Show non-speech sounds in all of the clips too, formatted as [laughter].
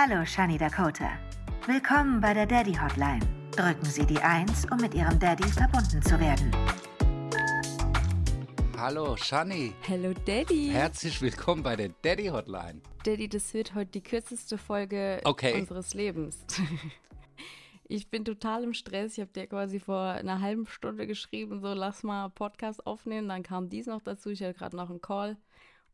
Hallo, Shani Dakota. Willkommen bei der Daddy Hotline. Drücken Sie die 1, um mit Ihrem Daddy verbunden zu werden. Hallo, Shani. Hallo Daddy. Herzlich willkommen bei der Daddy Hotline. Daddy, das wird heute die kürzeste Folge Okay. unseres Lebens. [laughs] Ich bin total im Stress. Ich habe dir quasi vor einer halben Stunde geschrieben, so lass mal Podcast aufnehmen. Dann kam dies noch dazu. Ich hatte gerade noch einen Call.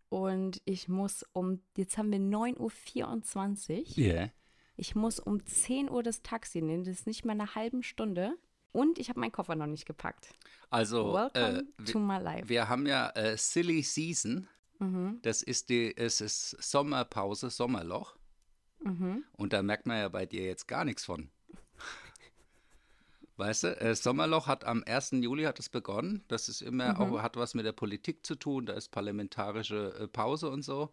Und ich muss um, jetzt haben wir 9.24 Uhr. Ja. Ich muss um 10 Uhr das Taxi nehmen. Das ist nicht mal eine halbe Stunde. Und ich habe meinen Koffer noch nicht gepackt. Also, Welcome äh, to my life. wir haben ja äh, Silly Season. Mhm. Das ist die, es ist Sommerpause, Sommerloch. Mhm. Und da merkt man ja bei dir jetzt gar nichts von. Weißt du, äh, Sommerloch hat am 1. Juli hat es begonnen. Das ist immer Mhm. auch, hat was mit der Politik zu tun. Da ist parlamentarische äh, Pause und so.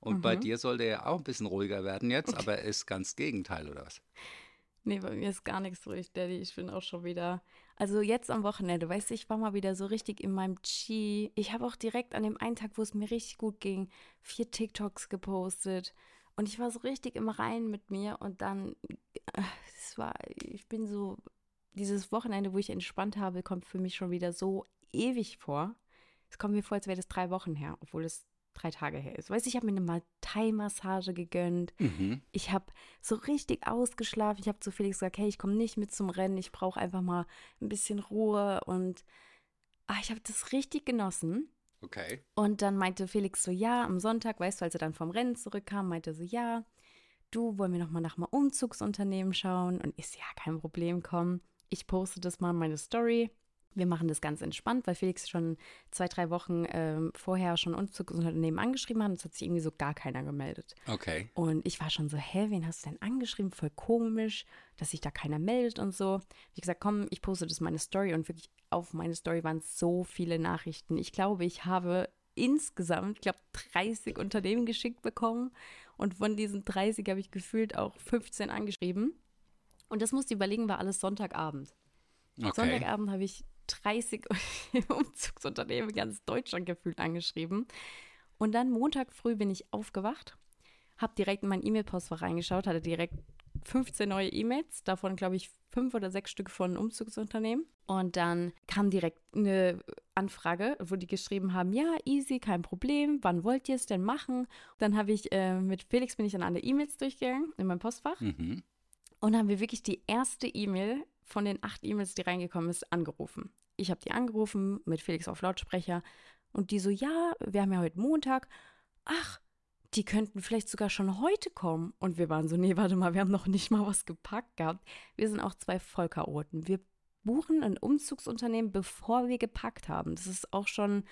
Und Mhm. bei dir sollte ja auch ein bisschen ruhiger werden jetzt, aber ist ganz Gegenteil, oder was? Nee, bei mir ist gar nichts ruhig, Daddy. Ich bin auch schon wieder. Also jetzt am Wochenende, weißt du, ich war mal wieder so richtig in meinem Chi. Ich habe auch direkt an dem einen Tag, wo es mir richtig gut ging, vier TikToks gepostet. Und ich war so richtig im Reinen mit mir. Und dann, äh, es war, ich bin so, dieses Wochenende, wo ich entspannt habe, kommt für mich schon wieder so ewig vor. Es kommt mir vor, als wäre das drei Wochen her, obwohl es drei Tage her ist. Weißt du, ich habe mir eine Thai-Massage gegönnt. Mhm. Ich habe so richtig ausgeschlafen. Ich habe zu Felix gesagt, hey, ich komme nicht mit zum Rennen. Ich brauche einfach mal ein bisschen Ruhe. Und ah, ich habe das richtig genossen. Okay. Und dann meinte Felix so, ja, am Sonntag, weißt du, als er dann vom Rennen zurückkam, meinte er so, ja, du, wollen wir noch mal nach mal Umzugsunternehmen schauen? Und ist ja kein Problem, komm. Ich poste das mal in meine Story. Wir machen das ganz entspannt, weil Felix schon zwei, drei Wochen ähm, vorher schon Umzugsunternehmen angeschrieben hat. Und es hat sich irgendwie so gar keiner gemeldet. Okay. Und ich war schon so, hä, wen hast du denn angeschrieben? Voll komisch, dass sich da keiner meldet und so. Wie gesagt, komm, ich poste das in meine Story und wirklich auf meine Story waren so viele Nachrichten. Ich glaube, ich habe insgesamt, ich glaube, 30 Unternehmen geschickt bekommen und von diesen 30 habe ich gefühlt auch 15 angeschrieben. Und das musst du überlegen, war alles Sonntagabend. Okay. Sonntagabend habe ich 30 [laughs] Umzugsunternehmen in ganz Deutschland gefühlt angeschrieben. Und dann Montag früh bin ich aufgewacht, habe direkt in mein E-Mail-Postfach reingeschaut, hatte direkt 15 neue E-Mails, davon glaube ich fünf oder sechs Stück von Umzugsunternehmen. Und dann kam direkt eine Anfrage, wo die geschrieben haben, ja, easy, kein Problem, wann wollt ihr es denn machen? Dann habe ich äh, mit Felix bin ich dann alle E-Mails durchgegangen in meinem Postfach. Mhm. Und haben wir wirklich die erste E-Mail von den acht E-Mails, die reingekommen ist, angerufen. Ich habe die angerufen mit Felix auf Lautsprecher und die so, ja, wir haben ja heute Montag. Ach, die könnten vielleicht sogar schon heute kommen. Und wir waren so, nee, warte mal, wir haben noch nicht mal was gepackt gehabt. Wir sind auch zwei Vollchaoten. Wir buchen ein Umzugsunternehmen, bevor wir gepackt haben. Das ist auch schon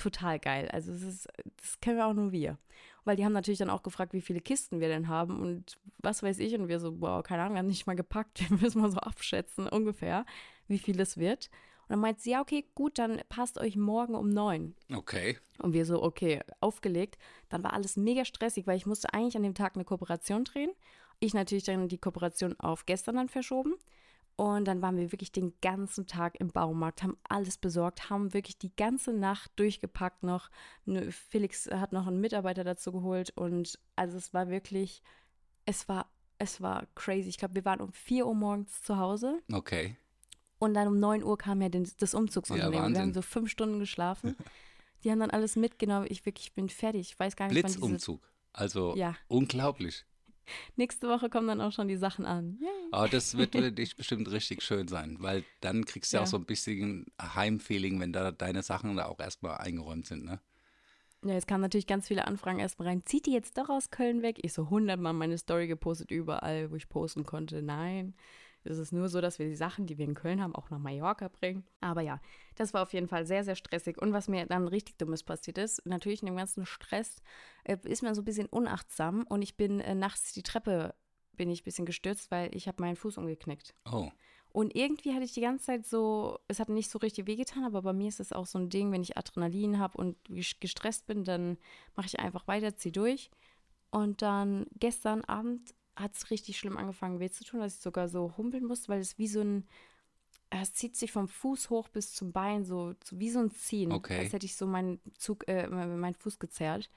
total geil. Also es ist, das kennen wir auch nur wir. Weil die haben natürlich dann auch gefragt, wie viele Kisten wir denn haben und was weiß ich. Und wir so, wow, keine Ahnung, wir haben nicht mal gepackt. [laughs] Wir müssen mal so abschätzen ungefähr, wie viel es wird. Und dann meint sie, ja, okay, gut, dann passt euch morgen um neun. Okay. Und wir so, okay, aufgelegt. Dann war alles mega stressig, weil ich musste eigentlich an dem Tag eine Kooperation drehen. Ich natürlich dann die Kooperation auf gestern dann verschoben. Und dann waren wir wirklich den ganzen Tag im Baumarkt, haben alles besorgt, haben wirklich die ganze Nacht durchgepackt noch. Felix hat noch einen Mitarbeiter dazu geholt und also es war wirklich, es war, es war crazy. Ich glaube, wir waren um 4 Uhr morgens zu Hause Okay. und dann um 9 Uhr kam ja den, das Umzugsunternehmen. Ja, wir haben so fünf Stunden geschlafen. [laughs] Die haben dann alles mitgenommen. Ich wirklich bin fertig. Ich weiß gar nicht, Blitzumzug. Also Ja. unglaublich. Nächste Woche kommen dann auch schon die Sachen an. Yay. Aber das wird für dich bestimmt richtig schön sein, weil dann kriegst du ja Ja. auch so ein bisschen Heimfeeling, wenn da deine Sachen da auch erstmal eingeräumt sind, ne? Ja, es kamen natürlich ganz viele Anfragen erstmal rein. Zieht die jetzt doch aus Köln weg? Ich so hundertmal meine Story gepostet, überall, wo ich posten konnte. Nein, es ist nur so, dass wir die Sachen, die wir in Köln haben, auch nach Mallorca bringen. Aber ja, das war auf jeden Fall sehr, sehr stressig. Und was mir dann richtig Dummes passiert ist, natürlich in dem ganzen Stress, äh, ist man so ein bisschen unachtsam. Und ich bin äh, nachts die Treppe, bin ich ein bisschen gestürzt, weil ich habe meinen Fuß umgeknickt. Oh. Und irgendwie hatte ich die ganze Zeit so, es hat nicht so richtig wehgetan, aber bei mir ist es auch so ein Ding, wenn ich Adrenalin habe und ges- gestresst bin, dann mache ich einfach weiter, zieh durch. Und dann gestern Abend hat es richtig schlimm angefangen weh zu tun, dass ich sogar so humpeln musste, weil es wie so ein, es zieht sich vom Fuß hoch bis zum Bein, so, so wie so ein Ziehen. Okay. Als hätte ich so meinen Zug, äh, meinen Fuß gezerrt.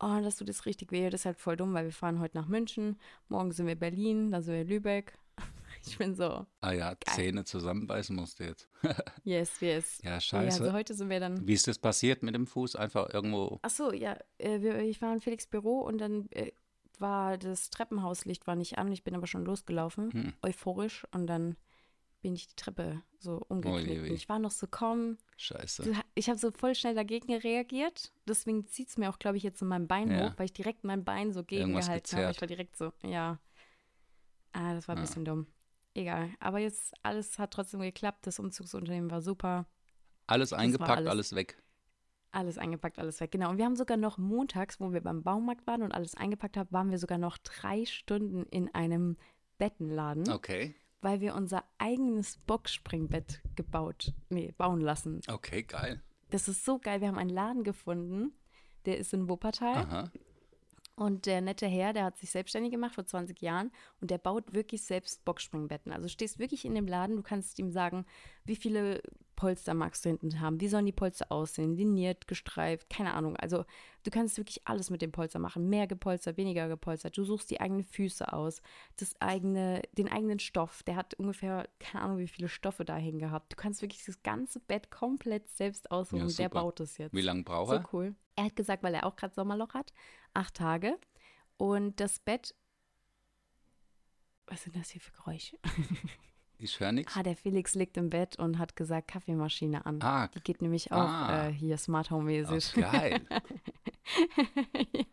oh, das tut jetzt richtig weh. Das ist halt voll dumm, weil wir fahren heute nach München, morgen sind wir Berlin, dann sind wir Lübeck. [laughs] Ich bin so, Ah ja, Zähne zusammenbeißen musst du jetzt. [laughs] yes, yes. Ja, Ja, scheiße. also heute sind wir dann. Wie ist das passiert mit dem Fuß? Einfach irgendwo. Ach so, ja, äh, wir, ich war in Felix Büro und dann äh, war das Treppenhauslicht war nicht an. Ich bin aber schon losgelaufen, Hm. euphorisch und dann bin ich die Treppe so umgeknickt. Weh. Und ich war noch so, komm, Scheiße. ich habe so voll schnell dagegen reagiert. Deswegen zieht es mir auch, glaube ich, jetzt in meinem Bein Ja. hoch, weil ich direkt mein Bein so gegengehalten habe. Ich war direkt so, ja. Ah, das war ein Ja. bisschen dumm. Egal. Aber jetzt alles hat trotzdem geklappt. Das Umzugsunternehmen war super. Alles eingepackt, alles. alles. weg. Alles eingepackt, alles weg. Genau. Und wir haben sogar noch montags, wo wir beim Baumarkt waren und alles eingepackt haben, waren wir sogar noch drei Stunden in einem Bettenladen, Okay. weil wir unser eigenes Boxspringbett gebaut, nee, bauen lassen. Okay, geil. Das ist so geil. Wir haben einen Laden gefunden, der ist in Wuppertal. Aha. Und der nette Herr, der hat sich selbstständig gemacht vor 20 Jahren und der baut wirklich selbst Boxspringbetten. Also du stehst wirklich in dem Laden, du kannst ihm sagen, wie viele Polster magst du hinten haben, wie sollen die Polster aussehen, liniert, gestreift, keine Ahnung. Also du kannst wirklich alles mit dem Polster machen, mehr gepolstert, weniger gepolstert. Du suchst die eigenen Füße aus, das eigene, den eigenen Stoff. Der hat ungefähr, keine Ahnung, wie viele Stoffe dahin gehabt. Du kannst wirklich das ganze Bett komplett selbst aussuchen. Ja, der baut es jetzt. Wie lange braucht So er? cool. Er hat gesagt, weil er auch gerade Sommerloch hat, acht Tage. Und das Bett. Was sind das hier für Geräusche? [laughs] Ich höre nichts. Ah, der Felix liegt im Bett und hat gesagt, Kaffeemaschine an. Ah, Die geht nämlich auch Ah. äh, hier Smart Home oh, mäßig. geil. [laughs] ja.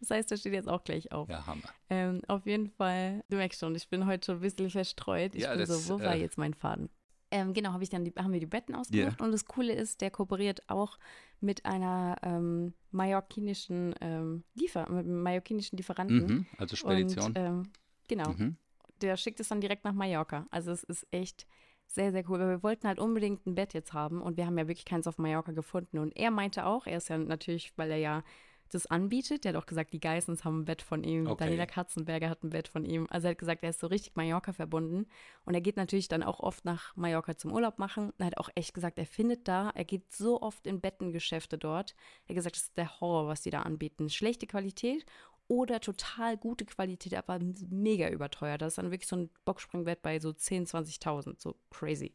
Das heißt, er steht jetzt auch gleich auf. Ja, Hammer. Ähm, auf jeden Fall, du merkst schon, ich bin heute schon ein bisschen verstreut. Ich Ja, bin das, so, wo war äh, jetzt mein Faden? Ähm, genau, hab ich dann die, haben wir die Betten ausgemacht. Und das Coole ist, der kooperiert auch mit einer ähm, mallorquinischen ähm, Liefer, mit einem mallorquinischen Lieferanten. Mhm. Also Spedition. Und, ähm, genau, mhm. Der schickt es dann direkt nach Mallorca. Also es ist echt sehr, sehr cool. Weil wir wollten halt unbedingt ein Bett jetzt haben und wir haben ja wirklich keins auf Mallorca gefunden. Und er meinte auch, er ist ja natürlich, weil er ja das anbietet, der hat auch gesagt, die Geissens haben ein Bett von ihm, Okay. Daniela Katzenberger hat ein Bett von ihm. Also er hat gesagt, er ist so richtig Mallorca verbunden. Und er geht natürlich dann auch oft nach Mallorca zum Urlaub machen. Er hat auch echt gesagt, er findet da, er geht so oft in Bettengeschäfte dort. Er hat gesagt, das ist der Horror, was die da anbieten. Schlechte Qualität oder total gute Qualität, aber mega überteuert. Das ist dann wirklich so ein Boxspringbett bei so 10.000, 20.000, so crazy.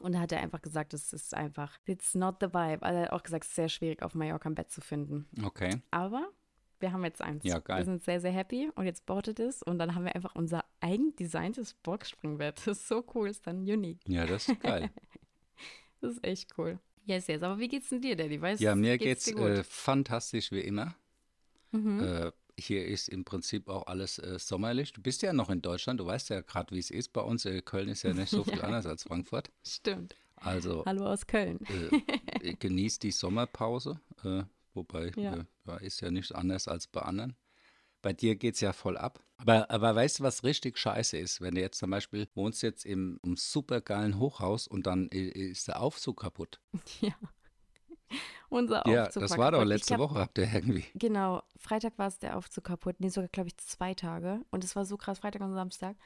Und da hat er einfach gesagt, es ist einfach, it's not the vibe. Also er hat auch gesagt, es ist sehr schwierig, auf Mallorca ein Bett zu finden. Okay. Aber wir haben jetzt eins. Ja, geil. Wir sind sehr, sehr happy und jetzt baut er das und dann haben wir einfach unser eigen designtes Boxspringbett. Das ist so cool, ist dann unique. Ja, das ist geil. [laughs] Das ist echt cool. Yes, yes. Aber wie geht's denn dir, Daddy? Weißt, ja, mir geht's dir gut? äh, fantastisch wie immer. Mhm. Äh, hier ist im Prinzip auch alles äh, sommerlich. Du bist ja noch in Deutschland, du weißt ja gerade, wie es ist bei uns. Äh, Köln ist ja nicht so [laughs] viel Ja. anders als Frankfurt. Stimmt. Also Hallo aus Köln. äh, [laughs] genießt die Sommerpause, äh, wobei Ja. äh, ja, ist ja nicht anders als bei anderen. Bei dir geht es ja voll ab. Aber, aber weißt du, was richtig scheiße ist? Wenn du jetzt zum Beispiel wohnst jetzt im, im supergeilen Hochhaus und dann ist der Aufzug kaputt. [laughs] Ja. Unser ja, Aufzug das war doch kaputt. Ich letzte glaub, Woche, habt ihr irgendwie. Genau, Freitag war es der Aufzug kaputt. Nee, sogar, glaube ich, zwei Tage. Und es war so krass, Freitag und Samstag.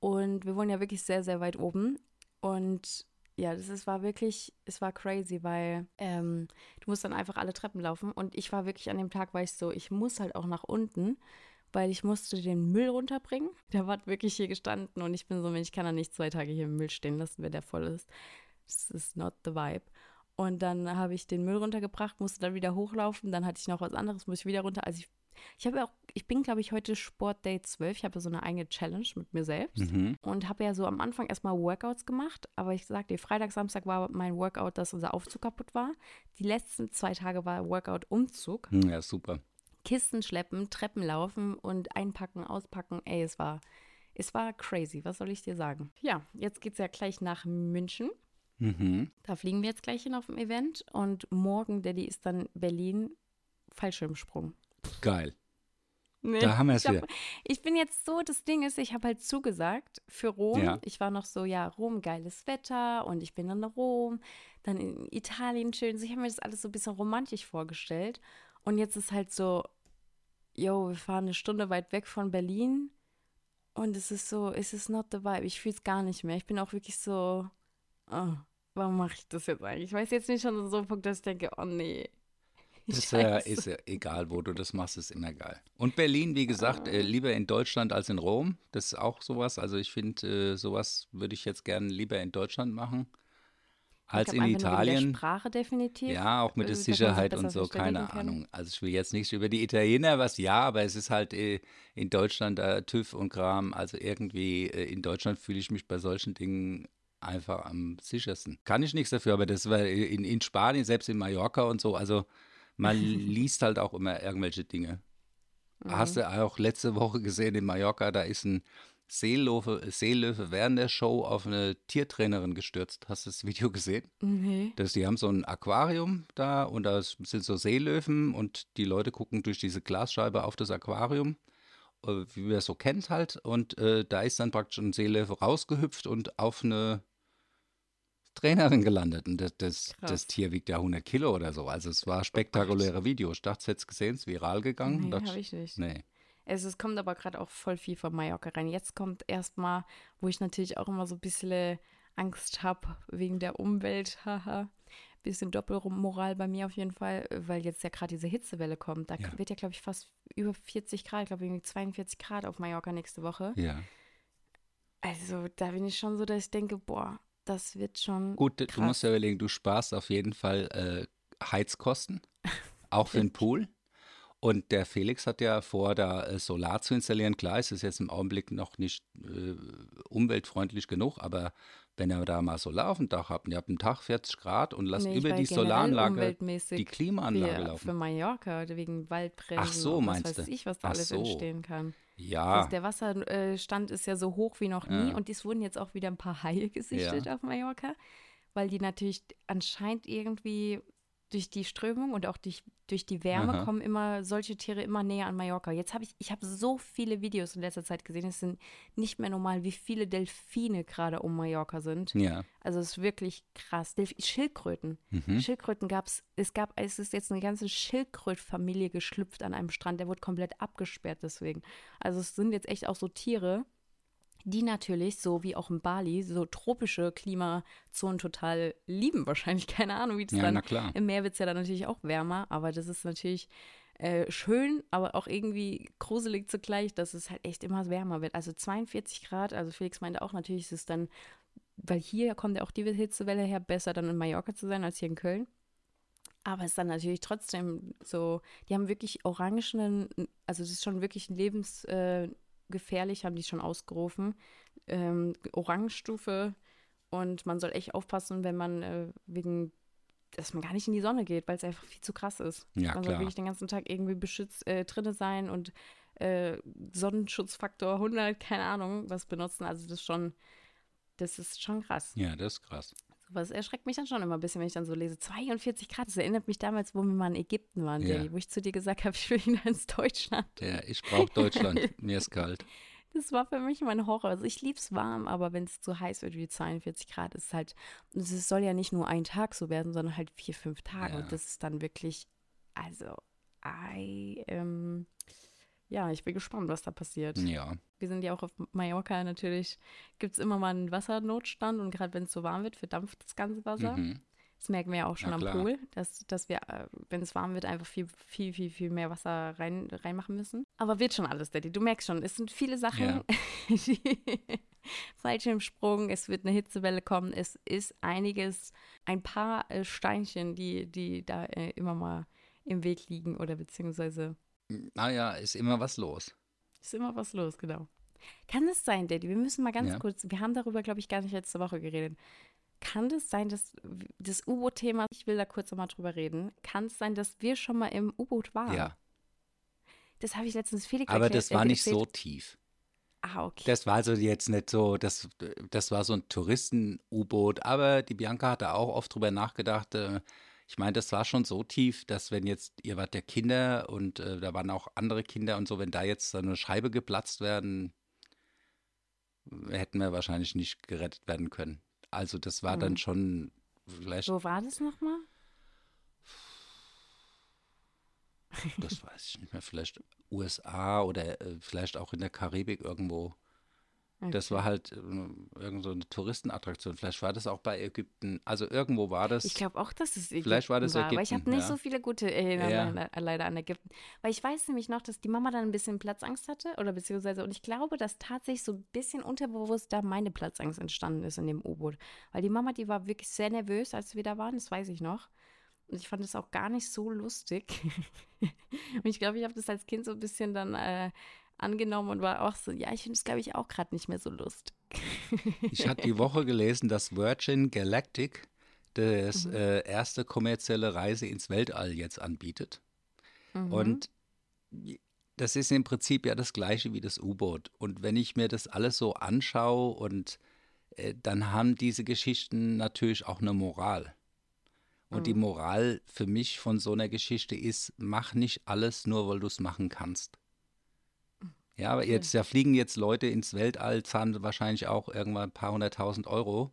Und wir wohnen ja wirklich sehr, sehr weit oben. Und ja, das ist, war wirklich, es war crazy, weil ähm, du musst dann einfach alle Treppen laufen. Und ich war wirklich an dem Tag, war ich so, ich muss halt auch nach unten, weil ich musste den Müll runterbringen. Der war wirklich hier gestanden und ich bin so, ich kann da nicht zwei Tage hier im Müll stehen lassen, wenn der voll ist. Das ist not the vibe. Und dann habe ich den Müll runtergebracht, musste dann wieder hochlaufen. Dann hatte ich noch was anderes, muss ich wieder runter. Also ich, ich habe ja auch, ich bin, glaube ich, heute Sportday 12. Ich habe ja so eine eigene Challenge mit mir selbst. Mhm. Und habe ja so am Anfang erstmal Workouts gemacht. Aber ich sagte dir, Freitag, Samstag war mein Workout, dass unser Aufzug kaputt war. Die letzten zwei Tage war Workout Umzug. Hm, Ja, super. Kisten schleppen, Treppen laufen und einpacken, auspacken. Ey, es war, es war crazy. Was soll ich dir sagen? Ja, jetzt geht es ja gleich nach München. Mhm. Da fliegen wir jetzt gleich hin auf dem Event und morgen, Daddy, ist dann Berlin Fallschirmsprung. Geil. Nee, Da haben wir es wieder. ich bin jetzt so, das Ding ist, ich habe halt zugesagt für Rom. Ja. Ich war noch so, ja, Rom, geiles Wetter und ich bin dann in Rom, dann in Italien schön. So, ich habe mir das alles so ein bisschen romantisch vorgestellt. Und jetzt ist halt so, yo, wir fahren eine Stunde weit weg von Berlin und es ist so, es ist not the vibe. Ich fühle es gar nicht mehr. Ich bin auch wirklich so, oh, warum mache ich das jetzt eigentlich? Ich weiß jetzt nicht schon so ein Punkt, dass ich denke, oh nee. [laughs] Das äh, ist ja egal, wo du das machst, ist immer geil. Und Berlin, wie gesagt, äh, lieber in Deutschland als in Rom. Das ist auch sowas. Also ich finde, äh, sowas würde ich jetzt gerne lieber in Deutschland machen als in nur wegen der Italien. Sprache definitiv. Ja, auch mit der äh, Sicherheit und so, keine kann. Ahnung. Also ich will jetzt nichts über die Italiener, was ja, aber es ist halt äh, in Deutschland äh, TÜV und Kram. Also irgendwie äh, in Deutschland fühle ich mich bei solchen Dingen einfach am sichersten. Kann ich nichts dafür, aber das war in, in Spanien, selbst in Mallorca und so, also man [laughs] liest halt auch immer irgendwelche Dinge. Hast du auch letzte Woche gesehen in Mallorca, da ist ein Seelöwe, Seelöwe während der Show auf eine Tiertrainerin gestürzt. Hast du das Video gesehen? Nee. Das, die haben so ein Aquarium da und da sind so Seelöwen und die Leute gucken durch diese Glasscheibe auf das Aquarium, äh, wie man es so kennt halt. Und äh, da ist dann praktisch ein Seelöwe rausgehüpft und auf eine Trainerin gelandet. Und das, das, das Tier wiegt ja 100 Kilo oder so. Also es war ein spektakuläre Video. Ich dachte, es hätte gesehen, es ist viral gegangen. Nee, habe ich nicht. Nee. Es, es kommt aber gerade auch voll viel von Mallorca rein. Jetzt kommt erstmal, wo ich natürlich auch immer so ein bisschen Angst habe wegen der Umwelt. [laughs] Haha. Bisschen Doppelmoral bei mir auf jeden Fall, weil jetzt ja gerade diese Hitzewelle kommt. Da Ja. wird ja, glaube ich, fast über 40 Grad, ich glaube irgendwie 42 Grad auf Mallorca nächste Woche. Ja. Also da bin ich schon so, dass ich denke, boah, das wird schon. Gut, du krass. musst ja überlegen, du sparst auf jeden Fall äh, Heizkosten, [laughs] auch für den Pool. Und der Felix hat ja vor, da äh, Solar zu installieren. Klar, es ist jetzt im Augenblick noch nicht äh, umweltfreundlich genug, aber wenn ihr da mal Solar auf dem Dach habt und ihr habt einen Tag 40 Grad und lasst Nee, über die Solaranlage die Klimaanlage für, laufen. Für Mallorca, wegen Waldbränden. Ach so, meinst was weiß du? ich, was da Ach alles so. entstehen kann. Ja, Also der Wasserstand ist ja so hoch wie noch nie Ja. und es wurden jetzt auch wieder ein paar Haie [laughs] gesichtet auf Mallorca, weil die natürlich anscheinend irgendwie durch die Strömung und auch durch, durch die Wärme Aha. kommen immer solche Tiere immer näher an Mallorca. Jetzt habe ich, ich habe so viele Videos in letzter Zeit gesehen, es sind nicht mehr normal, wie viele Delfine gerade um Mallorca sind. ja. Also es ist wirklich krass. Delf Schildkröten. Mhm. Schildkröten gab es, es gab, es ist jetzt eine ganze Schildkrötfamilie geschlüpft an einem Strand, der wurde komplett abgesperrt deswegen. Also es sind jetzt echt auch so Tiere, die natürlich, so wie auch in Bali, so tropische Klimazonen total lieben wahrscheinlich. [laughs] Keine Ahnung, wie das Ja, dann, na klar. im Meer wird es ja dann natürlich auch wärmer, aber das ist natürlich äh, schön, aber auch irgendwie gruselig zugleich, dass es halt echt immer wärmer wird. Also 42 Grad, also Felix meinte auch, natürlich ist es dann, weil hier kommt ja auch die Hitzewelle her, besser dann in Mallorca zu sein als hier in Köln. Aber es ist dann natürlich trotzdem so, die haben wirklich orangenen, also das ist schon wirklich lebensgefährlich, äh, gefährlich, haben die schon ausgerufen. Ähm, Orangestufe und man soll echt aufpassen, wenn man äh, wegen, dass man gar nicht in die Sonne geht, weil es einfach viel zu krass ist. Ja, man soll klar. wirklich den ganzen Tag irgendwie beschützt äh, drinne sein und äh, Sonnenschutzfaktor 100, keine Ahnung, was benutzen. Also das ist schon, das ist schon krass. Ja, das ist krass. Was erschreckt mich dann schon immer ein bisschen, wenn ich dann so lese. 42 Grad, das erinnert mich damals, wo wir mal in Ägypten waren, Ja. Daddy, wo ich zu dir gesagt habe, [laughs] ich will wieder ins Deutschland. Der, ich brauche Deutschland. [laughs] Mir ist kalt. Das war für mich mein Horror. Also ich liebe es warm, aber wenn es zu heiß wird wie 42 Grad, ist es halt, es soll ja nicht nur ein Tag so werden, sondern halt vier, fünf Tage. Ja. Und das ist dann wirklich, also, I, ähm, ja, ich bin gespannt, was da passiert. Ja. Wir sind ja auch auf Mallorca natürlich, gibt es immer mal einen Wassernotstand und gerade wenn es so warm wird, verdampft das ganze Wasser. Mhm. Das merken wir ja auch schon Na am klar. Pool, dass, dass wir, äh, wenn es warm wird, einfach viel, viel, viel, viel mehr Wasser rein, reinmachen müssen. Aber wird schon alles, Daddy. Du merkst schon, es sind viele Sachen, Ja. [laughs] Fallschirmsprung, es wird eine Hitzewelle kommen, es ist einiges, ein paar äh, Steinchen, die, die da äh, immer mal im Weg liegen oder beziehungsweise Naja, ist immer was los. ist immer was los, genau. Kann es sein, Daddy? Wir müssen mal ganz Ja. kurz, wir haben darüber, glaube ich, gar nicht letzte Woche geredet. Kann es sein, dass das U-Boot-Thema, ich will da kurz nochmal drüber reden, kann es sein, dass wir schon mal im U-Boot waren? Ja. Das habe ich letztens Felix Aber erklärt, das war nicht so erzählt. tief. Ah, okay. Das war also jetzt nicht so, das, das war so ein Touristen-U-Boot. Aber die Bianca hatte auch oft drüber nachgedacht. Äh, ich meine, das war schon so tief, dass wenn jetzt, ihr wart der Kinder und äh, da waren auch andere Kinder und so, wenn da jetzt so eine Scheibe geplatzt werden, hätten wir wahrscheinlich nicht gerettet werden können. Also das war dann Mhm. schon vielleicht, Wo war das nochmal? das weiß ich nicht mehr, vielleicht USA oder äh, vielleicht auch in der Karibik irgendwo. Das war halt äh, irgend so eine Touristenattraktion. Vielleicht war das auch bei Ägypten. Also irgendwo war das. Ich glaube auch, dass es Ägypten Vielleicht war das war, aber ich habe Ägypten, nicht ja. so viele gute Erinnerungen leider an Ägypten. Weil ich weiß nämlich noch, dass die Mama dann ein bisschen Platzangst hatte oder beziehungsweise, und ich glaube, dass tatsächlich so ein bisschen unterbewusst da meine Platzangst entstanden ist in dem U-Boot. Weil die Mama, die war wirklich sehr nervös, als wir da waren, das weiß ich noch. Und ich fand es auch gar nicht so lustig. [laughs] und ich glaube, ich habe das als Kind so ein bisschen dann äh, angenommen und war auch so, ja, ich finde es, glaube ich, auch gerade nicht mehr so lustig. [laughs] Ich hatte die Woche gelesen, dass Virgin Galactic das Mhm. äh, erste kommerzielle Reise ins Weltall jetzt anbietet. Mhm. Und das ist im Prinzip ja das gleiche wie das U-Boot. Und wenn ich mir das alles so anschaue und äh, dann haben diese Geschichten natürlich auch eine Moral. Und die Moral für mich von so einer Geschichte ist, mach nicht alles nur, weil du es machen kannst. Ja, aber jetzt, da fliegen jetzt Leute ins Weltall, zahlen wahrscheinlich auch irgendwann ein paar hunderttausend Euro.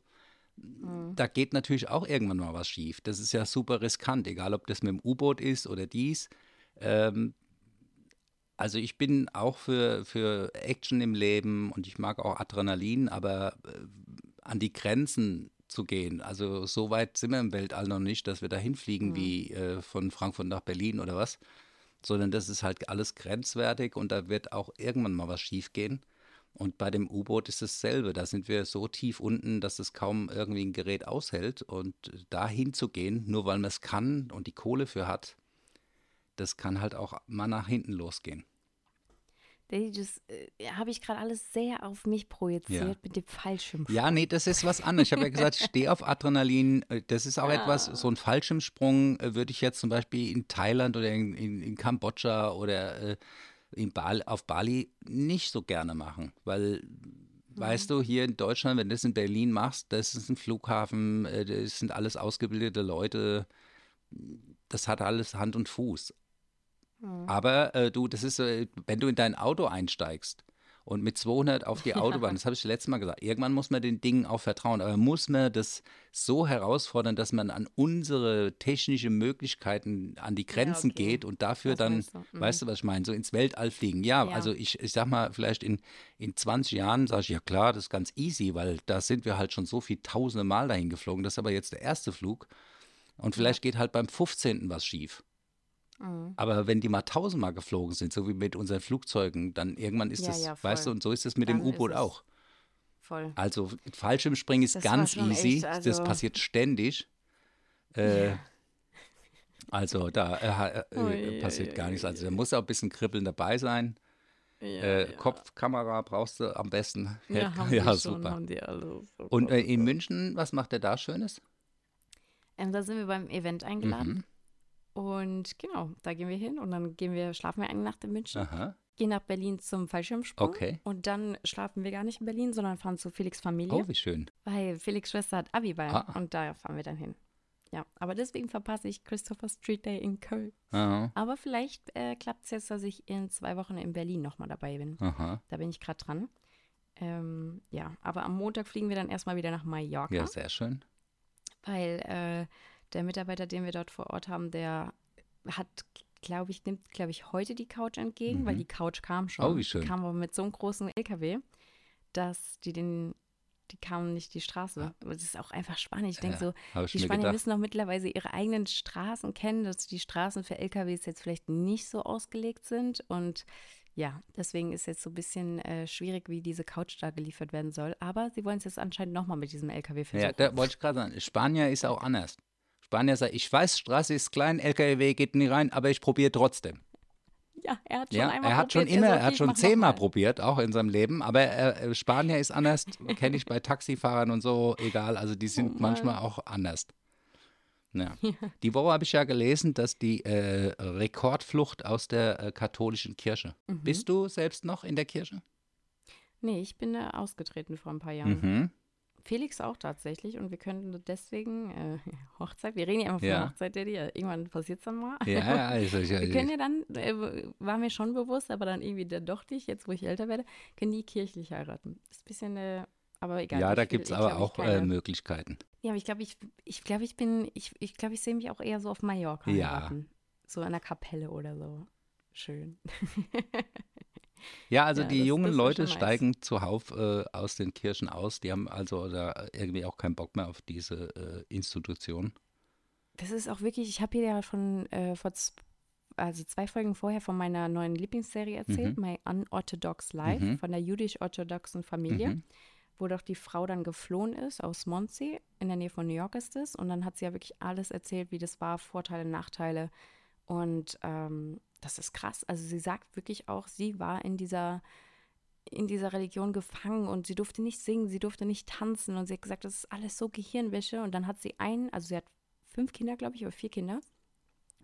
Da geht natürlich auch irgendwann mal was schief. Das ist ja super riskant, egal ob das mit dem U-Boot ist oder dies. Ähm, also ich bin auch für, für Action im Leben und ich mag auch Adrenalin, aber äh, an die Grenzen zu gehen. Also so weit sind wir im Weltall noch nicht, dass wir da hinfliegen wie äh, von Frankfurt nach Berlin oder was, sondern das ist halt alles grenzwertig und da wird auch irgendwann mal was schiefgehen. Und bei dem U-Boot ist dasselbe. Da sind wir so tief unten, dass es kaum irgendwie ein Gerät aushält. Und da hinzugehen, nur weil man es kann und die Kohle für hat, das kann halt auch mal nach hinten losgehen. Das äh, habe ich gerade alles sehr auf mich projiziert Ja. mit dem Fallschirmsprung. Ja, nee, das ist was anderes. Ich habe ja gesagt, [laughs] ich stehe auf Adrenalin. Äh, Das ist auch etwas, so ein Fallschirmsprung äh, würde ich jetzt zum Beispiel in Thailand oder in, in, in Kambodscha oder äh, in Bali, auf Bali nicht so gerne machen. Weil, weißt du, hier in Deutschland, wenn du das in Berlin machst, das ist ein Flughafen, äh, das sind alles ausgebildete Leute. Das hat alles Hand und Fuß. Aber äh, du, das ist, äh, wenn du in dein Auto einsteigst und mit 200 auf die [laughs] Autobahn, das habe ich letztes Mal gesagt, irgendwann muss man den Dingen auch vertrauen, aber muss man das so herausfordern, dass man an unsere technischen Möglichkeiten, an die Grenzen okay. geht und dafür Das dann, meinst du, mhm. weißt du, was ich meine, so ins Weltall fliegen. Ja, Ja. also ich, ich sag mal, vielleicht in, in 20 Jahren sage ich, ja klar, das ist ganz easy, weil da sind wir halt schon so viel tausende Mal dahin geflogen, das ist aber jetzt der erste Flug und vielleicht geht halt beim 15. was schief. Mhm. Aber wenn die mal tausendmal geflogen sind, so wie mit unseren Flugzeugen, dann irgendwann ist Ja, das, ja, weißt du, und so ist es mit Dann dem U-Boot auch. Voll. Also Fallschirmspringen ist Das ganz schon easy, echt, das also- passiert ständig. Äh, Ja. Also da äh, äh, Ui, passiert ui, gar nichts. Also da muss auch ein bisschen Kribbeln dabei sein. Äh. Kopfkamera brauchst du am besten. Ja, [laughs] ja schon, super. alle. Oh Und äh, in. München, was macht er da Schönes? Ähm, da sind wir beim Event eingeladen. Mhm. Und genau, da gehen wir hin und dann gehen wir, schlafen wir eine Nacht in München, Aha. gehen nach Berlin zum Fallschirmsprung. Okay. Und dann schlafen wir gar nicht in Berlin, sondern fahren zu Felix Familie, Oh, wie schön. weil Felix Schwester hat Abi bei Ah. und da fahren wir dann hin. Ja, aber deswegen verpasse ich Christopher Street Day in Köln. Aha. Aber vielleicht äh, klappt es jetzt, dass ich in zwei Wochen in Berlin nochmal dabei bin. Aha. Da bin ich gerade dran. Ähm, ja, aber am Montag fliegen wir dann erstmal wieder nach Mallorca, Ja, sehr schön. weil äh, der Mitarbeiter, den wir dort vor Ort haben, der hat, glaube ich, nimmt, glaube ich, heute die Couch entgegen, weil die Couch kam schon. Oh, wie schön. Die kam aber mit so einem großen LKW, dass die den, die kamen nicht die Straße. Aber Das ist auch einfach spannend. Ich denke Ja, so, die Spanier gedacht. müssen auch mittlerweile ihre eigenen Straßen kennen, dass die Straßen für LKWs jetzt vielleicht nicht so ausgelegt sind. Und ja, deswegen ist jetzt so ein bisschen äh, schwierig, wie diese Couch da geliefert werden soll. Aber sie wollen es jetzt anscheinend nochmal mit diesem LKW versuchen. Ja, da wollte ich gerade sagen, Spanier ist auch anders. Spanier sagt, ich weiß, Straße ist klein, LKW geht nicht rein, aber ich probiere trotzdem. Ja, er hat schon Ja, einmal er hat schon probiert, immer, so, er hat schon zehnmal probiert, auch in seinem Leben, aber äh, Spanier ist anders, kenne ich bei Taxifahrern und so, egal, also die sind Oh manchmal auch anders. [laughs] Ja. Die Woche habe ich ja gelesen, dass die äh, Rekordflucht aus der äh, katholischen Kirche. Mhm. Bist du selbst noch in der Kirche? Nee, ich bin da ausgetreten vor ein paar Jahren. Mhm. Felix auch tatsächlich und wir könnten deswegen äh, [laughs] Hochzeit, wir reden ja immer von Ja. Hochzeit, Daddy, ja, irgendwann passiert es dann mal. Ja, ja, also, [laughs] ich, Wir können ja dann, äh, war mir schon bewusst, aber dann irgendwie dann doch nicht, jetzt wo ich älter werde, können die kirchlich heiraten. Ist ein bisschen, äh, aber egal. ja, da gibt es aber auch keine- äh, Möglichkeiten. Ja, aber ich glaube, ich, ich glaube, ich bin, ich, ich glaube, ich sehe mich auch eher so auf Mallorca Ja. heiraten. So in einer Kapelle oder so. Schön. [laughs] Ja, also Ja, die das- jungen das Leute steigen zuhauf äh, aus den Kirchen aus. Die haben also da irgendwie auch keinen Bock mehr auf diese äh, Institution. Das ist auch wirklich, ich habe hier ja schon äh, vor also zwei Folgen vorher von meiner neuen Lieblingsserie erzählt, Mhm. My Unorthodox Life, Mhm. von der jüdisch-orthodoxen Familie, Mhm. wo doch die Frau dann geflohen ist aus Mondsee, in der Nähe von New York ist es. Und dann hat sie ja wirklich alles erzählt, wie das war, Vorteile, Nachteile. Und ähm, das ist krass. Also sie sagt wirklich auch, sie war in dieser in dieser Religion gefangen und sie durfte nicht singen, sie durfte nicht tanzen und sie hat gesagt, das ist alles so Gehirnwäsche. Und dann hat sie einen, also sie hat fünf Kinder, glaube ich, oder vier Kinder.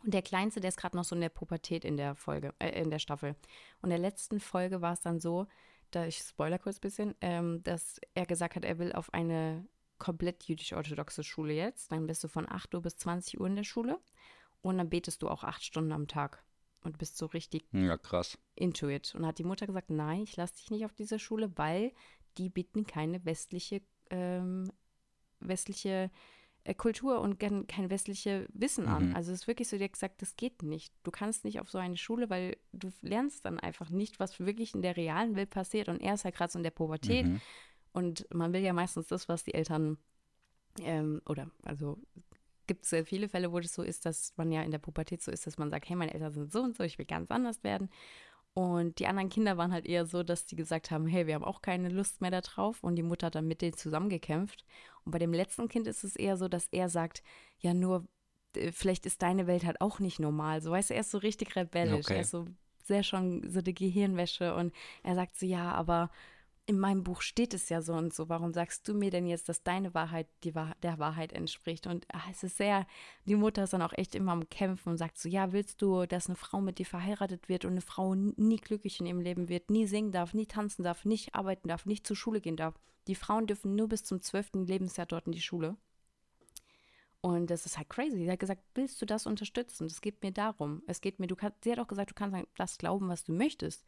Und der Kleinste, der ist gerade noch so in der Pubertät in der Folge, äh, in der Staffel. Und in der letzten Folge war es dann so, da ich spoiler kurz ein bisschen, ähm, dass er gesagt hat, er will auf eine komplett jüdisch-orthodoxe Schule jetzt, dann bist du von 8 Uhr bis 20 Uhr in der Schule. Und dann betest du auch acht Stunden am Tag und bist so richtig Ja, krass. into it. Und hat die Mutter gesagt, nein, ich lasse dich nicht auf diese Schule, weil die bieten keine westliche, ähm, westliche äh, Kultur und kein, kein westliche Wissen an. Mhm. Also es ist wirklich so, hat gesagt, das geht nicht. Du kannst nicht auf so eine Schule, weil du lernst dann einfach nicht, was wirklich in der realen Welt passiert. Und er ist halt gerade so in der Pubertät. Mhm. Und man will ja meistens das, was die Eltern, ähm, oder also gibt es sehr viele Fälle, wo das so ist, dass man ja in der Pubertät so ist, dass man sagt, hey, meine Eltern sind so und so, ich will ganz anders werden. Und die anderen Kinder waren halt eher so, dass die gesagt haben, hey, wir haben auch keine Lust mehr darauf. Und die Mutter hat dann mit denen zusammengekämpft. Und bei dem letzten Kind ist es eher so, dass er sagt, ja, nur, vielleicht ist deine Welt halt auch nicht normal. So, weißt du, er ist so richtig rebellisch. Okay. Er ist so sehr schon so die Gehirnwäsche. Und er sagt so, ja, aber in meinem Buch steht es ja so und so. Warum sagst du mir denn jetzt, dass deine Wahrheit die Wahr der Wahrheit entspricht? Und ah, es ist sehr, die Mutter ist dann auch echt immer am Kämpfen und sagt so, ja, willst du, dass eine Frau mit dir verheiratet wird und eine Frau nie glücklich in ihrem Leben wird, nie singen darf, nie tanzen darf, nicht arbeiten darf, nicht zur Schule gehen darf? Die Frauen dürfen nur bis zum zwölften Lebensjahr dort in die Schule. Und das ist halt crazy. Sie hat gesagt, willst du das unterstützen? Es geht mir darum. Es geht mir, du kannst, sie hat auch gesagt, du kannst an das glauben, was du möchtest.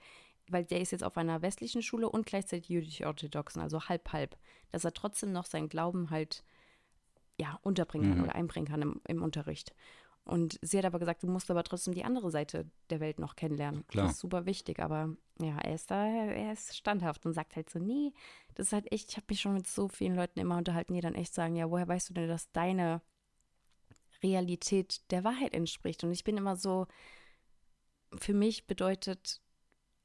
Weil der ist jetzt auf einer westlichen Schule und gleichzeitig jüdisch-orthodoxen, also halb-halb. Dass er trotzdem noch seinen Glauben halt, ja, unterbringen kann Mhm. oder einbringen kann im, im Unterricht. Und sie hat aber gesagt, du musst aber trotzdem die andere Seite der Welt noch kennenlernen. Klar. Das ist super wichtig. Aber ja, er ist da, er ist standhaft und sagt halt so, nee, das ist halt echt, ich habe mich schon mit so vielen Leuten immer unterhalten, die dann echt sagen, ja, woher weißt du denn, dass deine Realität der Wahrheit entspricht? Und ich bin immer so, für mich bedeutet,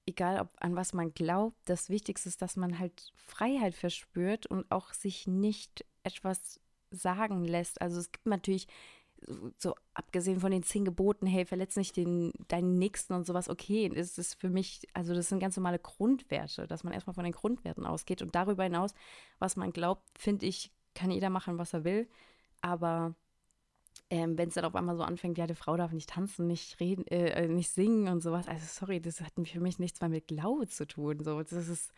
egal ob an was man glaubt, das Wichtigste ist, dass man halt Freiheit verspürt und auch sich nicht etwas sagen lässt. Also es gibt natürlich so- abgesehen von den zehn Geboten, hey, verletz nicht den, deinen Nächsten und sowas, okay, ist es für mich, also das sind ganz normale Grundwerte, dass man erstmal von den Grundwerten ausgeht. Und darüber hinaus, was man glaubt, finde ich, kann jeder machen, was er will, aber ähm, wenn es dann auf einmal so anfängt, ja, die Frau darf nicht tanzen, nicht reden, äh, äh, nicht singen und sowas, also sorry, das hat für mich nichts mehr mit Glaube zu tun, so, das ist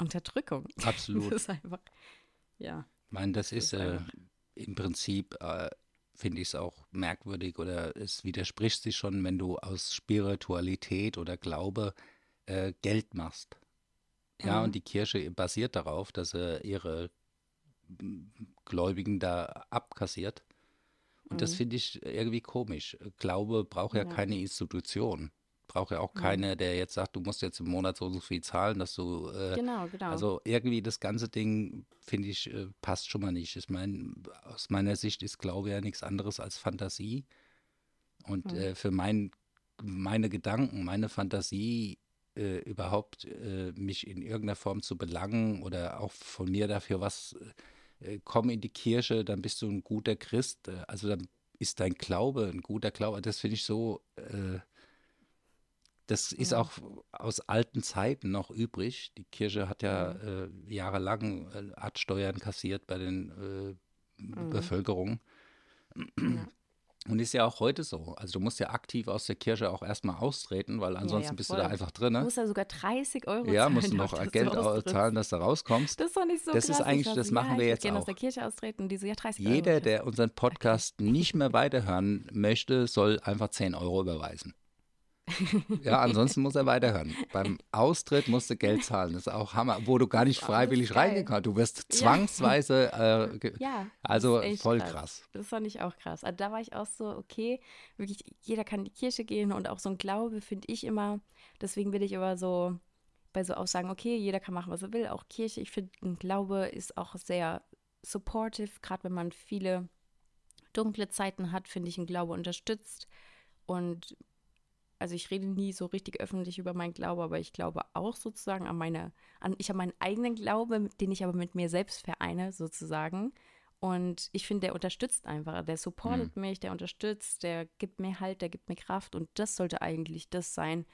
Unterdrückung. [laughs] Absolut. Das ist einfach, ja. Ich meine, das ist ist äh, im Prinzip, äh, finde ich es auch merkwürdig oder es widerspricht sich schon, wenn du aus Spiritualität oder Glaube äh, Geld machst. Ja, Mhm. und die Kirche basiert darauf, dass er ihre m, Gläubigen da abkassiert. Und das Mhm. finde ich irgendwie komisch. Glaube braucht ja Ja. keine Institution. Braucht ja auch Ja. keine, der jetzt sagt, du musst jetzt im Monat so und so viel zahlen, dass du äh, Genau, genau. also irgendwie das ganze Ding, finde ich, äh, passt schon mal nicht. Ich meine, aus meiner Sicht ist Glaube ja nichts anderes als Fantasie. Und Mhm. äh, für mein, meine Gedanken, meine Fantasie, äh, überhaupt äh, mich in irgendeiner Form zu belangen oder auch von mir dafür was, äh, komm in die Kirche, dann bist du ein guter Christ. Äh, also dann ist dein Glaube ein guter Glaube. Das finde ich so, äh, das ist Ja. auch aus alten Zeiten noch übrig. Die Kirche hat ja äh, jahrelang äh, hat Steuern kassiert bei den äh, Mhm. Bevölkerung. Ja. Und ist ja auch heute so. Also du musst ja aktiv aus der Kirche auch erstmal austreten, weil ansonsten ja, bist du da einfach drin. Du Ne? musst ja sogar 30 Euro Ja, zahlen. musst du noch Geld du zahlen, dass du rauskommst. Das ist doch nicht so Das ist klassisch. eigentlich- das machen ja, wir jetzt auch. aus der Kirche austreten diese, ja, 30 Jeder, Euro. der unseren Podcast [laughs] nicht mehr weiterhören möchte, soll einfach 10 Euro überweisen. Ja, ansonsten muss er weiterhören. Beim Austritt musst du Geld zahlen. Das ist auch Hammer, wo du gar nicht freiwillig reingekommen Du wirst zwangsweise. Ja, äh, ja also voll krass. krass. Das fand ich auch krass. Also da war ich auch so, okay, wirklich, jeder kann in die Kirche gehen und auch so ein Glaube finde ich immer. Deswegen will ich immer so bei so Aussagen, okay, jeder kann machen, was er will, auch Kirche. Ich finde, ein Glaube ist auch sehr supportive, gerade wenn man viele dunkle Zeiten hat, finde ich, ein Glaube unterstützt. Und also ich rede nie so richtig öffentlich über meinen Glaube, aber ich glaube auch sozusagen an meine, an, ich habe meinen eigenen Glaube, den ich aber mit mir selbst vereine, sozusagen. Und ich finde, der unterstützt einfach, der supportet mhm. mich, der unterstützt, der gibt mir Halt, der gibt mir Kraft. Und das sollte eigentlich das sein,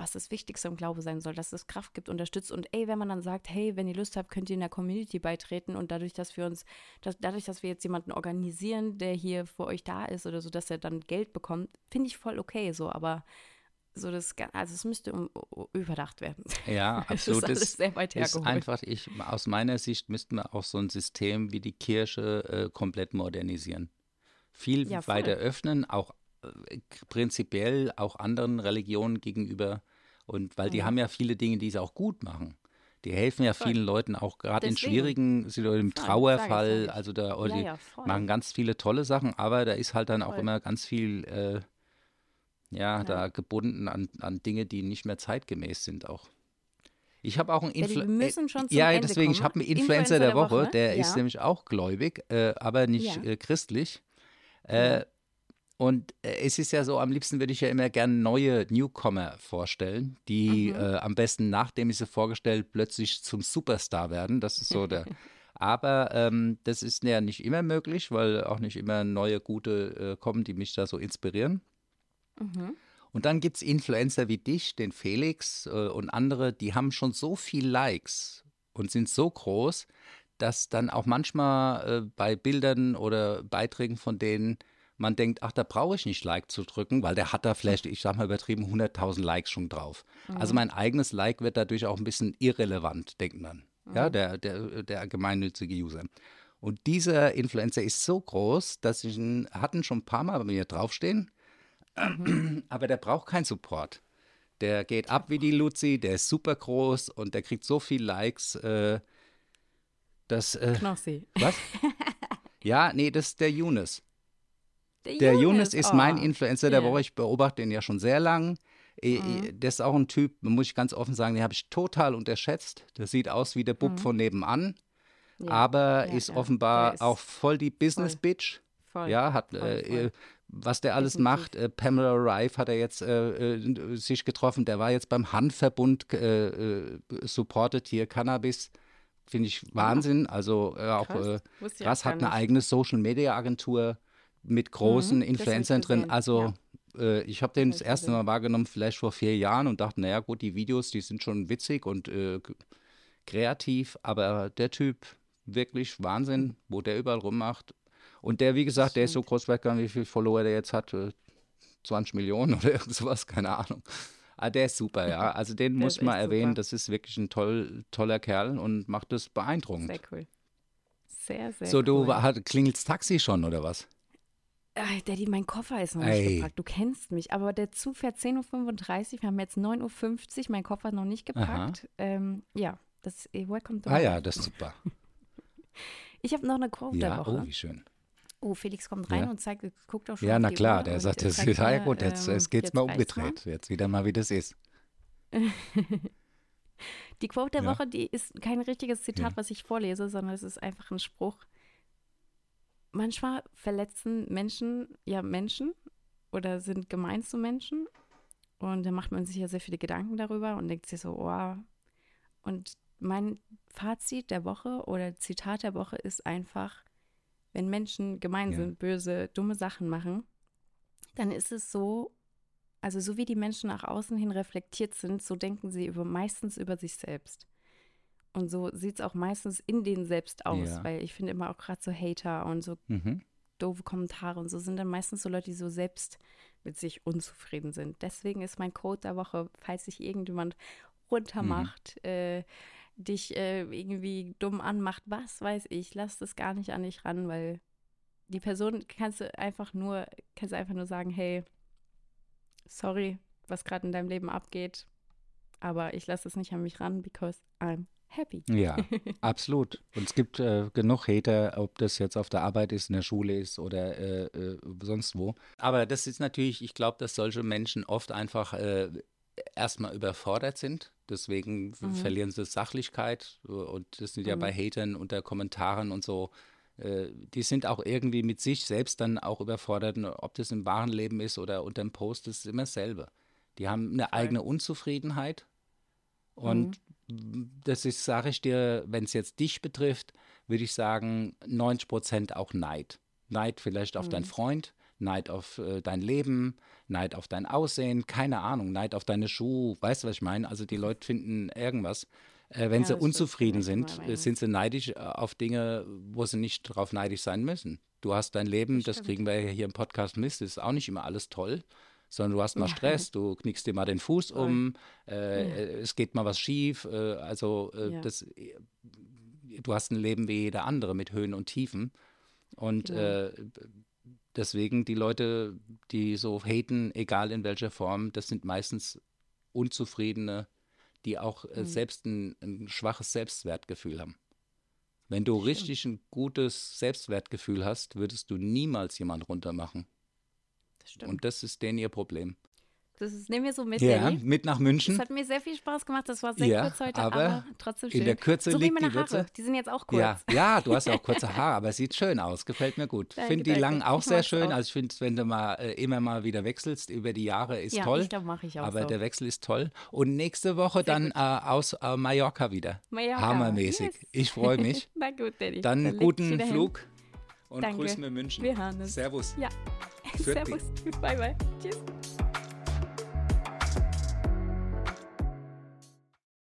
was das Wichtigste im Glaube sein soll, dass es Kraft gibt, unterstützt. Und ey, wenn man dann sagt, hey, wenn ihr Lust habt, könnt ihr in der Community beitreten und dadurch, dass wir uns, dass, dadurch, dass wir jetzt jemanden organisieren, der hier für euch da ist oder so, dass er dann Geld bekommt, finde ich voll okay so, aber so das, also es müsste um, überdacht werden. Ja, [laughs] absolut. das ist, alles sehr weit hergeholt. Ist einfach, ich, aus meiner Sicht müssten wir auch so ein System wie die Kirche äh, komplett modernisieren. Viel ja, weiter öffnen, auch prinzipiell auch anderen Religionen gegenüber und weil die mhm. haben ja viele Dinge, die sie auch gut machen. Die helfen ja vielen Leuten auch gerade in schwierigen Situationen, im Trauerfall, ja, also da ja, ja, machen ganz viele tolle Sachen, aber da ist halt dann voll. auch immer ganz viel äh, ja, da gebunden an, an Dinge, die nicht mehr zeitgemäß sind auch. Ich habe auch einen Influencer. Äh, ja, deswegen, kommen. ich habe einen Influencer, Influencer der, der, Woche, Woche. der ist nämlich auch gläubig, äh, aber nicht äh, christlich. Äh, und äh, es ist ja so, am liebsten würde ich ja immer gerne neue Newcomer vorstellen, die mhm. äh, am besten, nachdem ich sie vorgestellt, plötzlich zum Superstar werden. Das ist so der. [laughs] Aber ähm, das ist ja nicht immer möglich, weil auch nicht immer neue gute äh, kommen, die mich da so inspirieren. Mhm. Und dann gibt es Influencer wie dich, den Felix äh, und andere, die haben schon so viel Likes und sind so groß, dass dann auch manchmal äh, bei Bildern oder Beiträgen von denen man denkt, ach, da brauche ich nicht Like zu drücken, weil der hat da vielleicht, ich sag mal übertrieben, 100.000 Likes schon drauf. Mhm. Also mein eigenes Like wird dadurch auch ein bisschen irrelevant, denkt man. Mhm. Ja, der, der, der gemeinnützige User. Und dieser Influencer ist so groß, dass ich ihn, hatten schon ein paar Mal bei mir draufstehen, mhm. aber der braucht keinen Support. Der geht ab wie die Luzi, der ist super groß und der kriegt so viel Likes, äh, dass. Äh, Knossi. Was? [laughs] ja, nee, das ist der Younes. Der, der Younes ist oh. mein Influencer der yeah. Woche. Ich beobachte ihn ja schon sehr lang. Mhm. Der ist auch ein Typ, muss ich ganz offen sagen, den habe ich total unterschätzt. Der sieht aus wie der Bub mhm. von nebenan, ja. aber ja, ist ja. offenbar ist auch voll die Business-Bitch. Ja, hat, voll, äh, voll. was der alles Definitiv. macht. Äh, Pamela Rife hat er jetzt äh, äh sich getroffen. Der war jetzt beim Hanfverbund äh, äh, supported hier Cannabis. Finde ich Wahnsinn. Also auch krass, krass hat eine eigene Social-Media-Agentur mit großen mhm, Influencern drin. Also ja. äh, ich habe den das erste Mal wahrgenommen, vielleicht vor vier Jahren und dachte, naja gut, die Videos, die sind schon witzig und äh, kreativ, aber der Typ, wirklich Wahnsinn, wo der überall rummacht. Und der, wie gesagt, der ist so groß, weiß gar nicht, wie viele Follower der jetzt hat, 20 äh, Millionen [laughs] oder irgend sowas, keine Ahnung. Aber ah, der ist super, ja. [laughs] Also den muss man erwähnen, super. das ist wirklich ein toll, toller Kerl und macht das beeindruckend. Sehr cool. Sehr, sehr So, du cool. klingelst Taxi schon, oder was? Daddy, mein Koffer ist noch nicht Ey. gepackt. Du kennst mich. Aber der Zug fährt 10.35 Uhr. Wir haben jetzt 9.50 Uhr. Mein Koffer ist noch nicht gepackt. Ähm, ja, das ist Welcome to Ah ja, das ist super. [laughs] ich habe noch eine Quote ja, der Woche. Oh, wie schön. Oh, Felix kommt rein ja. und zeigt, guckt auch schon. Ja, na klar, Uhr der sagt, das ist ja gut, jetzt, ähm, jetzt geht's mal umgedreht. Mal. Jetzt wieder mal, wie das ist. [laughs] die Quote der ja. Woche, die ist kein richtiges Zitat, was ich vorlese, sondern es ist einfach ein Spruch, manchmal verletzen Menschen ja Menschen oder sind gemein zu Menschen. Und da macht man sich ja sehr viele Gedanken darüber und denkt sich so, oh. Und mein Fazit der Woche oder Zitat der Woche ist einfach, wenn Menschen gemein ja. sind, böse, dumme Sachen machen, dann ist es so, also so wie die Menschen nach außen hin reflektiert sind, so denken sie über, meistens über sich selbst. Und so sieht es auch meistens in denen selbst aus, ja. weil ich finde immer auch gerade so Hater und so mhm. doofe Kommentare und so sind dann meistens so Leute, die so selbst mit sich unzufrieden sind. Deswegen ist mein Code der Woche, falls sich irgendjemand runtermacht, mhm. äh, dich äh, irgendwie dumm anmacht, was weiß ich, lass das gar nicht an dich ran, weil die Person kannst du einfach nur, kannst du einfach nur sagen, hey, sorry, was gerade in deinem Leben abgeht, aber ich lasse es nicht an mich ran, because I'm happy. Ja, [laughs] absolut. Und es gibt äh, genug Hater, ob das jetzt auf der Arbeit ist, in der Schule ist oder äh, äh, sonst wo. Aber das ist natürlich, ich glaube, dass solche Menschen oft einfach äh, erstmal überfordert sind. Deswegen Mhm. verlieren sie Sachlichkeit. Und das sind ja Mhm. bei Hatern unter Kommentaren und so. äh, Die sind auch irgendwie mit sich selbst dann auch überfordert, ob das im wahren Leben ist oder unter dem Post, das ist immer dasselbe. Die haben eine eigene Unzufriedenheit und das ist, sage ich dir, wenn es jetzt dich betrifft, würde ich sagen, 90 Prozent auch Neid. Neid vielleicht auf deinen Freund, Neid auf äh, dein Leben, Neid auf dein Aussehen, keine Ahnung, Neid auf deine Schuhe, weißt du, was ich meine? Also die Leute finden irgendwas. Äh, wenn Ja, sie unzufrieden sind, äh, sind sie neidisch äh, auf Dinge, wo sie nicht drauf neidisch sein müssen. Du hast dein Leben, Das das, kriegen wir ja hier im Podcast mit, ist auch nicht immer alles toll, sondern du hast mal Stress, du knickst dir mal den Fuß Voll. um, äh, Ja. äh, es geht mal was schief, äh, also äh, Ja. das, äh, du hast ein Leben wie jeder andere mit Höhen und Tiefen und Genau. deswegen die Leute, die so haten, egal in welcher Form, das sind meistens Unzufriedene, die auch Mhm. selbst ein, ein schwaches Selbstwertgefühl haben. Wenn du richtig ein gutes Selbstwertgefühl hast, würdest du niemals jemand runtermachen. Das stimmt. Und das ist denen ihr Problem. das ist, nehmen wir so mit, Ja, Danny. mit nach München. Das hat mir sehr viel Spaß gemacht. Das war sehr Ja, kurz heute, aber aber, trotzdem schön. in der Kürze so wie liegt meine die Würze. Haare. Die sind jetzt auch kurz. Ja, ja, du hast ja auch kurze [laughs] Haare, aber es sieht schön aus. Gefällt mir gut. Danke, Finde die langen auch Ich sehr schön. auch. Also ich finde, wenn du mal äh, immer mal wieder wechselst über die Jahre, ist ja, toll. ich glaube, mache ich auch aber so. der Wechsel ist toll. Und nächste Woche dann gut. äh, aus äh, Mallorca wieder. Mallorca. Hammermäßig. Yes. Ich freue [laughs] mich. Na gut, Danny. Dann ich guten. Flug und Danke. grüßen wir München. Wir hören uns. Servus. Ja. Servus. Bye, bye. Tschüss.